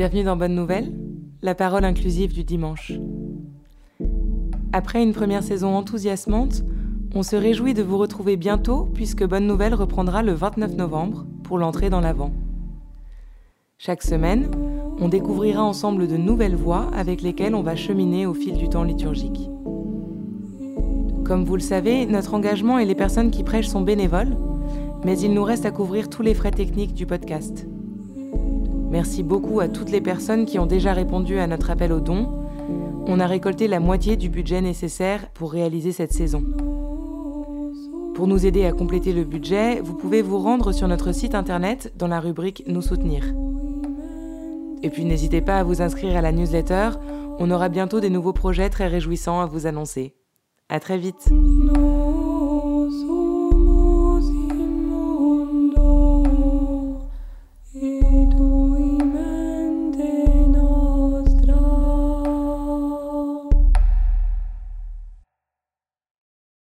Bienvenue dans Bonne Nouvelle, la parole inclusive du dimanche. Après une première saison enthousiasmante, on se réjouit de vous retrouver bientôt puisque Bonne Nouvelle reprendra le 29 novembre pour l'entrée dans l'Avent. Chaque semaine, on découvrira ensemble de nouvelles voix avec lesquelles on va cheminer au fil du temps liturgique. Comme vous le savez, notre engagement et les personnes qui prêchent sont bénévoles, mais il nous reste à couvrir tous les frais techniques du podcast. Merci beaucoup à toutes les personnes qui ont déjà répondu à notre appel aux dons. On a récolté la moitié du budget nécessaire pour réaliser cette saison. Pour nous aider à compléter le budget, vous pouvez vous rendre sur notre site internet dans la rubrique Nous soutenir. Et puis n'hésitez pas à vous inscrire à la newsletter, on aura bientôt des nouveaux projets très réjouissants à vous annoncer. À très vite.